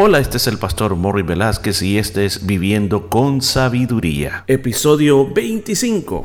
Hola, este es el pastor Morri Velázquez y este es Viviendo con Sabiduría, episodio 25.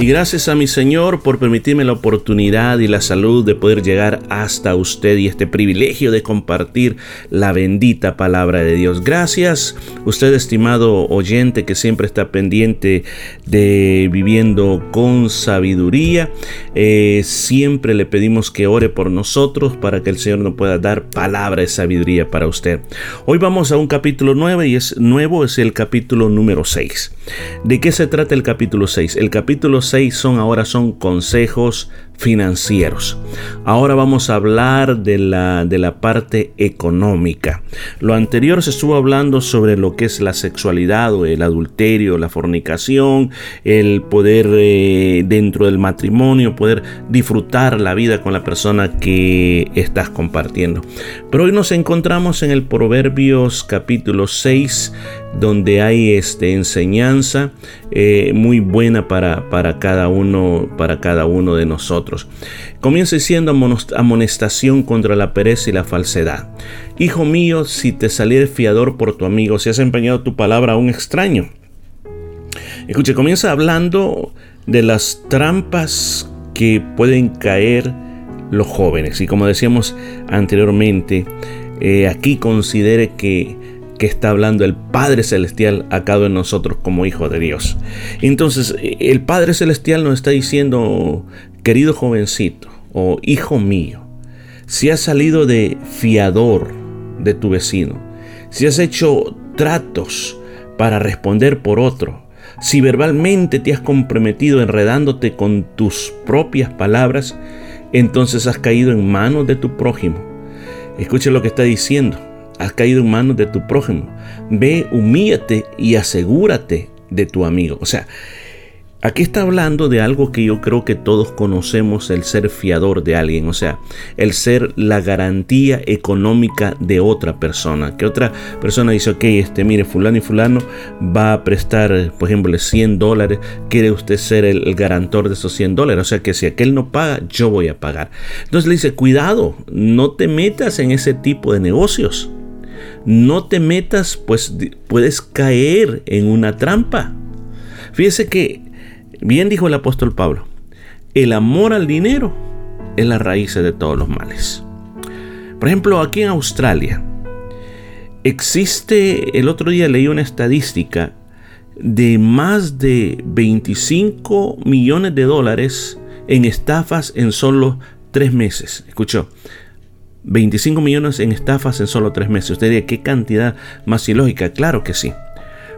Y gracias a mi Señor por permitirme la oportunidad y la salud de poder llegar hasta usted y este privilegio de compartir la bendita palabra de Dios. Gracias, usted estimado oyente que siempre está pendiente de viviendo con sabiduría. Eh, siempre le pedimos que ore por nosotros para que el Señor nos pueda dar palabra de sabiduría para usted. Hoy vamos a un capítulo 9 y es nuevo, es el capítulo número 6. ¿De qué se trata el capítulo 6? El capítulo son ahora son consejos financieros. Ahora vamos a hablar de la, de la parte económica. Lo anterior se estuvo hablando sobre lo que es la sexualidad o el adulterio, la fornicación, el poder eh, dentro del matrimonio, poder disfrutar la vida con la persona que estás compartiendo. Pero hoy nos encontramos en el Proverbios capítulo 6 donde hay este, enseñanza eh, muy buena para, para, cada uno, para cada uno de nosotros. Comienza siendo amonestación contra la pereza y la falsedad. Hijo mío, si te saliera fiador por tu amigo, si has empeñado tu palabra a un extraño. Escuche, comienza hablando de las trampas que pueden caer los jóvenes. Y como decíamos anteriormente, eh, aquí considere que que está hablando el Padre Celestial a cada uno de nosotros como hijo de Dios. Entonces, el Padre Celestial nos está diciendo, querido jovencito o hijo mío, si has salido de fiador de tu vecino, si has hecho tratos para responder por otro, si verbalmente te has comprometido enredándote con tus propias palabras, entonces has caído en manos de tu prójimo. Escuche lo que está diciendo has caído en manos de tu prójimo. Ve, humíllate y asegúrate de tu amigo. O sea, Aquí está hablando de algo que yo creo que todos conocemos, el ser fiador de alguien, o sea, el ser la garantía económica de otra persona. Que otra persona dice, ok, este, mire, fulano y fulano va a prestar, por ejemplo, 100 dólares, quiere usted ser el, garantor de esos 100 dólares, o sea que si aquel no paga, yo voy a pagar. Entonces le dice, cuidado, no te metas en ese tipo de negocios. No te metas, pues puedes caer en una trampa. Fíjese que, bien dijo el apóstol Pablo, el amor al dinero es la raíz de todos los males. Por ejemplo, aquí en Australia, existe, el otro día leí una estadística de más de 25 millones de dólares en estafas en solo tres meses. Escuchó, 25 millones en estafas en solo tres meses. Usted diría, ¿qué cantidad más ilógica? Claro que sí.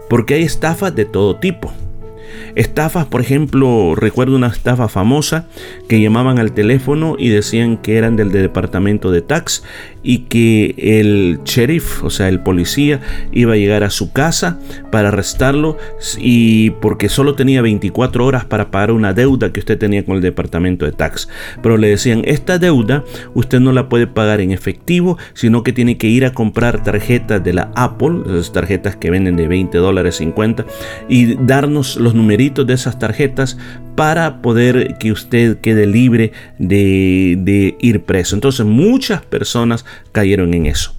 Porque hay estafas de todo tipo. Estafas, por ejemplo, recuerdo una estafa famosa que llamaban al teléfono y decían que eran del departamento de tax y que el sheriff, o sea, el policía, iba a llegar a su casa para arrestarlo y porque solo tenía 24 horas para pagar una deuda que usted tenía con el departamento de tax. Pero le decían, esta deuda usted no la puede pagar en efectivo, sino que tiene que ir a comprar tarjetas de la Apple, esas tarjetas que venden de 20 dólares 50, y darnos los numeritos de esas tarjetas para poder que usted quede libre de, de ir preso. Entonces muchas personas cayeron en eso.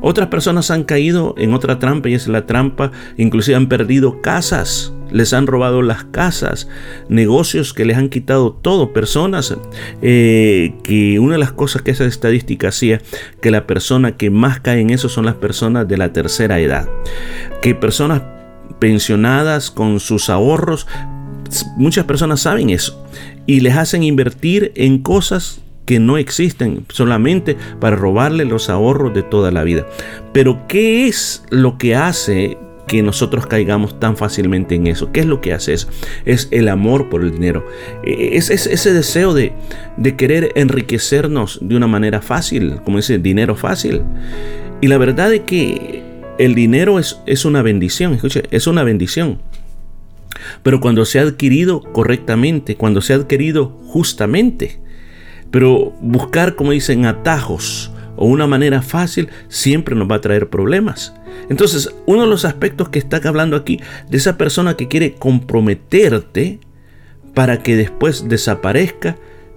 Otras personas han caído en otra trampa y es la trampa, inclusive han perdido casas, les han robado las casas, negocios que les han quitado todo, personas eh, que una de las cosas que esa estadística hacía, que la persona que más cae en eso son las personas de la tercera edad, que personas pensionadas con sus ahorros, muchas personas saben eso y les hacen invertir en cosas que no existen solamente para robarle los ahorros de toda la vida. Pero ¿qué es lo que hace que nosotros caigamos tan fácilmente en eso. ¿Qué es lo que hace eso? Es el amor por el dinero. E, es, ese deseo de, de, querer enriquecernos de una manera fácil, como dice, dinero fácil. Y la verdad es que el dinero es, es una bendición, escuche, es una bendición. Pero cuando se ha adquirido correctamente, cuando se ha adquirido justamente, pero buscar, como dicen, atajos o una manera fácil siempre nos va a traer problemas. Entonces, uno de los aspectos que está hablando aquí de esa persona que quiere comprometerte para que después desaparezca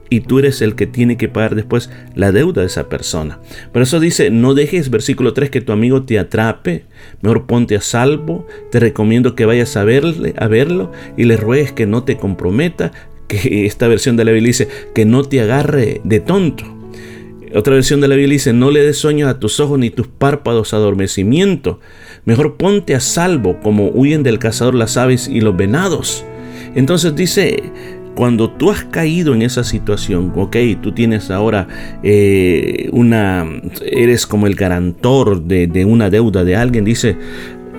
y tú eres el que tiene que pagar después la deuda de esa persona. Por eso dice, no dejes, versículo 3, que tu amigo te atrape, mejor ponte a salvo, te recomiendo que vayas a, verle, a verlo y le ruegues que no te comprometa, que esta versión de la Biblia dice, que no te agarre de tonto. Otra versión de la Biblia dice, no le des sueños a tus ojos ni tus párpados adormecimiento. Mejor ponte a salvo como huyen del cazador las aves y los venados. Entonces dice, cuando tú has caído en esa situación, ok, tú tienes ahora eh, una, eres como el garantor de, de, una deuda de alguien, dice,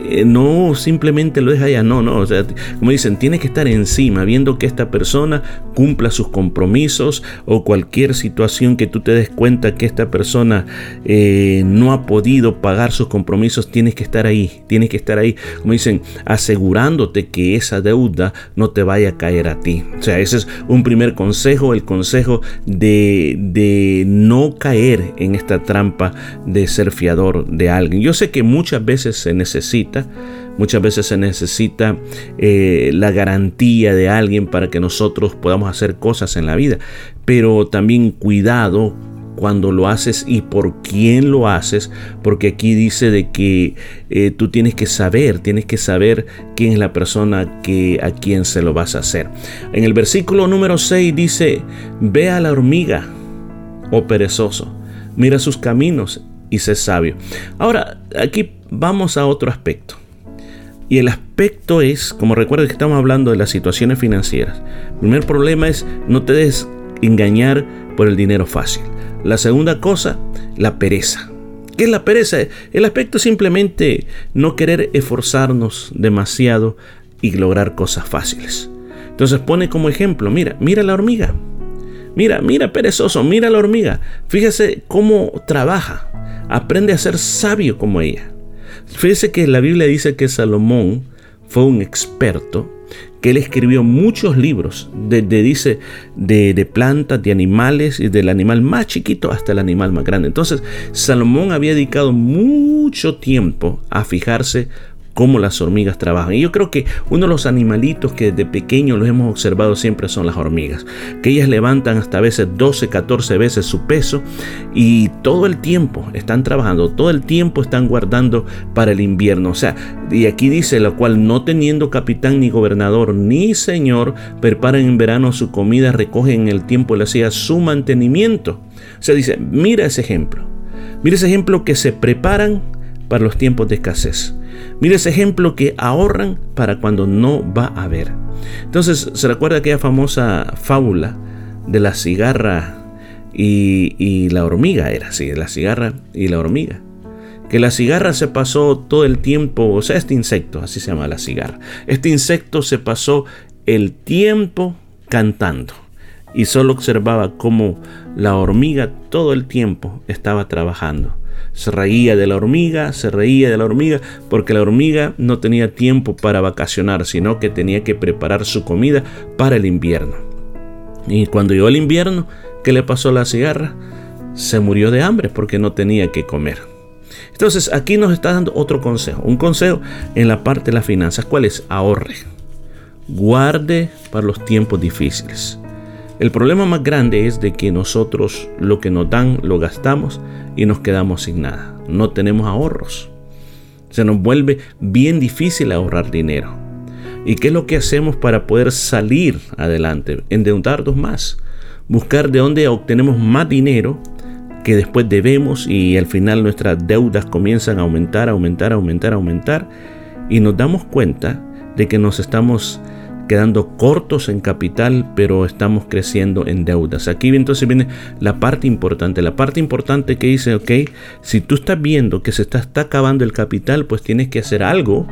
eh, no simplemente lo deja allá, no, no, o sea, como dicen, tiene que estar encima, viendo que esta persona cumpla sus compromisos o cualquier situación que tú te des cuenta que esta persona eh, no ha podido pagar sus compromisos, tienes que estar ahí, tienes que estar ahí, como dicen, asegurándote que esa deuda no te vaya a caer a ti. O sea, ese es un primer consejo, el consejo de, de no caer en esta trampa de ser fiador de alguien. Yo sé que muchas veces se necesita Muchas veces se necesita eh, la garantía de alguien para que nosotros podamos hacer cosas en la vida. Pero también cuidado cuando lo haces y por quién lo haces, porque aquí dice de que eh, tú tienes que saber, tienes que saber quién es la persona que, a quien se lo vas a hacer. En el versículo número 6 dice, ve a la hormiga, oh perezoso, mira sus caminos y sé sabio. Ahora, aquí vamos a otro aspecto. Y el aspecto es, como recuerda que estamos hablando de las situaciones financieras. El primer problema es no te des engañar por el dinero fácil. La segunda cosa, la pereza. ¿Qué es la pereza? El aspecto es simplemente no querer esforzarnos demasiado y lograr cosas fáciles. Entonces pone como ejemplo, mira, mira la hormiga. Mira, mira perezoso, mira la hormiga. Fíjese cómo trabaja. Aprende a ser sabio como ella. Fíjese que la Biblia dice que Salomón fue un experto, que él escribió muchos libros, desde dice de, de, plantas, de animales, y del animal más chiquito hasta el animal más grande. Entonces, Salomón había dedicado mucho tiempo a fijarse cómo las hormigas trabajan. Y yo creo que uno de los animalitos que desde pequeño los hemos observado siempre son las hormigas, que ellas levantan hasta a veces 12, 14 veces su peso y todo el tiempo están trabajando, todo el tiempo están guardando para el invierno. O sea, y aquí dice, lo cual no teniendo capitán ni gobernador ni señor, preparan en verano su comida, recogen en el tiempo le hacía su mantenimiento. O sea, dice, mira ese ejemplo. Mira ese ejemplo que se preparan para los tiempos de escasez. Mira ese ejemplo que ahorran para cuando no va a haber. Entonces, ¿se recuerda aquella famosa fábula de la cigarra y, la hormiga? Era así, la cigarra y la hormiga. Que la cigarra se pasó todo el tiempo, o sea, este insecto, así se llama la cigarra. Este insecto se pasó el tiempo cantando y solo observaba cómo la hormiga todo el tiempo estaba trabajando se reía de la hormiga, se reía de la hormiga, porque la hormiga no tenía tiempo para vacacionar, sino que tenía que preparar su comida para el invierno. Y cuando llegó el invierno, ¿qué le pasó la cigarra? Se murió de hambre porque no tenía que comer. Entonces aquí nos está dando otro consejo, un consejo en la parte de las finanzas. ¿Cuál es? Ahorre. Guarde para los tiempos difíciles. El problema más grande es de que nosotros lo que nos dan lo gastamos y nos quedamos sin nada. No tenemos ahorros. Se nos vuelve bien difícil ahorrar dinero. ¿Y qué es lo que hacemos para poder salir adelante? Endeudarnos más. Buscar de dónde obtenemos más dinero que después debemos y al final nuestras deudas comienzan a aumentar, aumentar, aumentar, aumentar. Y nos damos cuenta de que nos estamos quedando cortos en capital, pero estamos creciendo en deudas. Aquí entonces viene la parte importante. La parte importante que dice, ok, si tú estás viendo que se está, está acabando el capital, pues tienes que hacer algo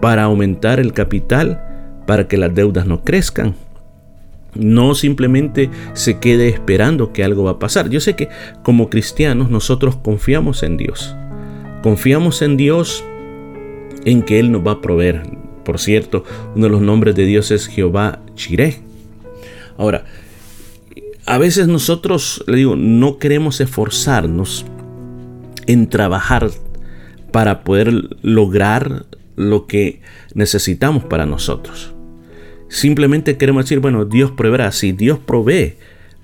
para aumentar el capital, para que las deudas no crezcan. No simplemente se quede esperando que algo va a pasar. Yo sé que como cristianos nosotros confiamos en Dios. confiamos en Dios en que Él nos va a proveer. Por cierto, uno de los nombres de Dios es Jehová Chiré. Ahora, a veces nosotros, le digo, no queremos esforzarnos en trabajar para poder lograr lo que necesitamos para nosotros. Simplemente queremos decir, bueno, Dios proveerá. Sí, Dios provee,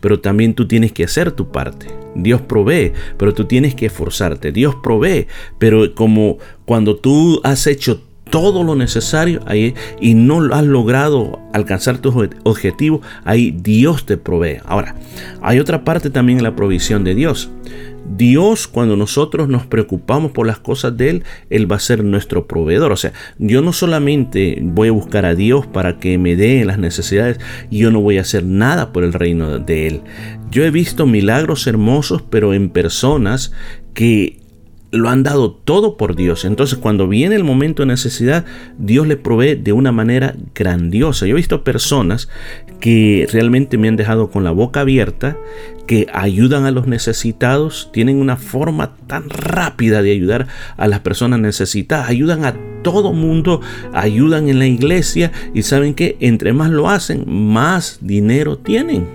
pero también tú tienes que hacer tu parte. Dios provee, pero tú tienes que esforzarte. Dios provee, pero como cuando tú has hecho todo lo necesario ahí y no has logrado alcanzar tus objetivos, ahí Dios te provee. Ahora, hay otra parte también en la provisión de Dios. Dios, cuando nosotros nos preocupamos por las cosas de Él, Él va a ser nuestro proveedor. O sea, yo no solamente voy a buscar a Dios para que me dé las necesidades, yo no voy a hacer nada por el reino de Él. Yo he visto milagros hermosos, pero en personas que lo han dado todo por Dios. Entonces cuando viene el momento de necesidad, Dios le provee de una manera grandiosa. Yo he visto personas que realmente me han dejado con la boca abierta, que ayudan a los necesitados, tienen una forma tan rápida de ayudar a las personas necesitadas, ayudan a todo mundo, ayudan en la iglesia y saben que entre más lo hacen, más dinero tienen.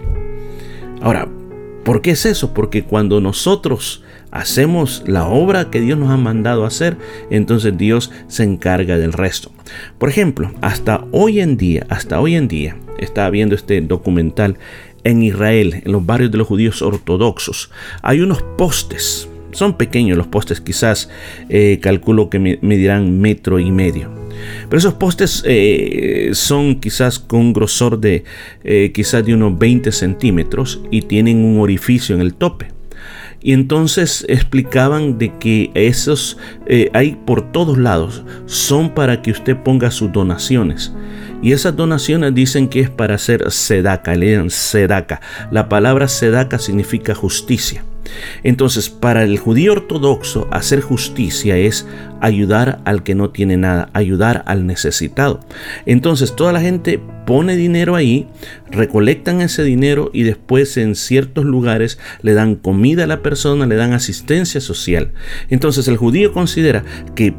Ahora, ¿por qué es eso? Porque cuando nosotros hacemos la obra que Dios nos ha mandado hacer, entonces Dios se encarga del resto. Por ejemplo, hasta hoy en día, hasta hoy en día, estaba viendo este documental en Israel, en los barrios de los judíos ortodoxos, hay unos postes. Son pequeños los postes, quizás eh, calculo que medirán metro y medio. Pero esos postes eh, son quizás con un grosor de eh, quizás de unos 20 centímetros y tienen un orificio en el tope. Y entonces explicaban de que esos eh, hay por todos lados, son para que usted ponga sus donaciones. Y esas donaciones dicen que es para hacer sedaca, lean sedaca. La palabra sedaca significa justicia. Entonces, para el judío ortodoxo, hacer justicia es ayudar al que no tiene nada, ayudar al necesitado. Entonces, toda la gente pone dinero ahí, recolectan ese dinero y después en ciertos lugares le dan comida a la persona, le dan asistencia social. Entonces, el judío considera que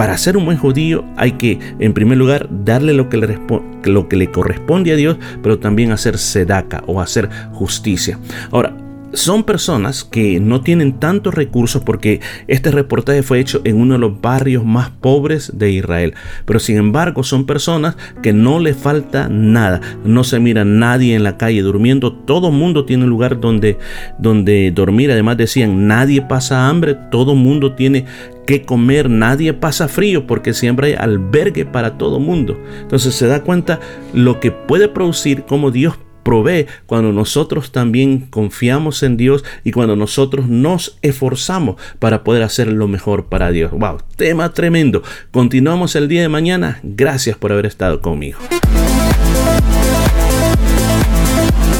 para ser un buen judío hay que, en primer lugar, darle lo que le, corresponde a Dios, pero también hacer sedaca o hacer justicia. Ahora, son personas que no tienen tantos recursos porque este reportaje fue hecho en uno de los barrios más pobres de Israel. Pero sin embargo son personas que no le falta nada. No se mira nadie en la calle durmiendo. Todo mundo tiene un lugar donde, donde dormir. Además decían, nadie pasa hambre. Todo mundo tiene que comer. Nadie pasa frío porque siempre hay albergue para todo mundo. Entonces se da cuenta lo que puede producir como Dios provee cuando nosotros también confiamos en Dios y cuando nosotros nos esforzamos para poder hacer lo mejor para Dios. ¡Wow! Tema tremendo. Continuamos el día de mañana. Gracias por haber estado conmigo.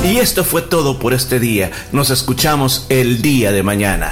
Y esto fue todo por este día. Nos escuchamos el día de mañana.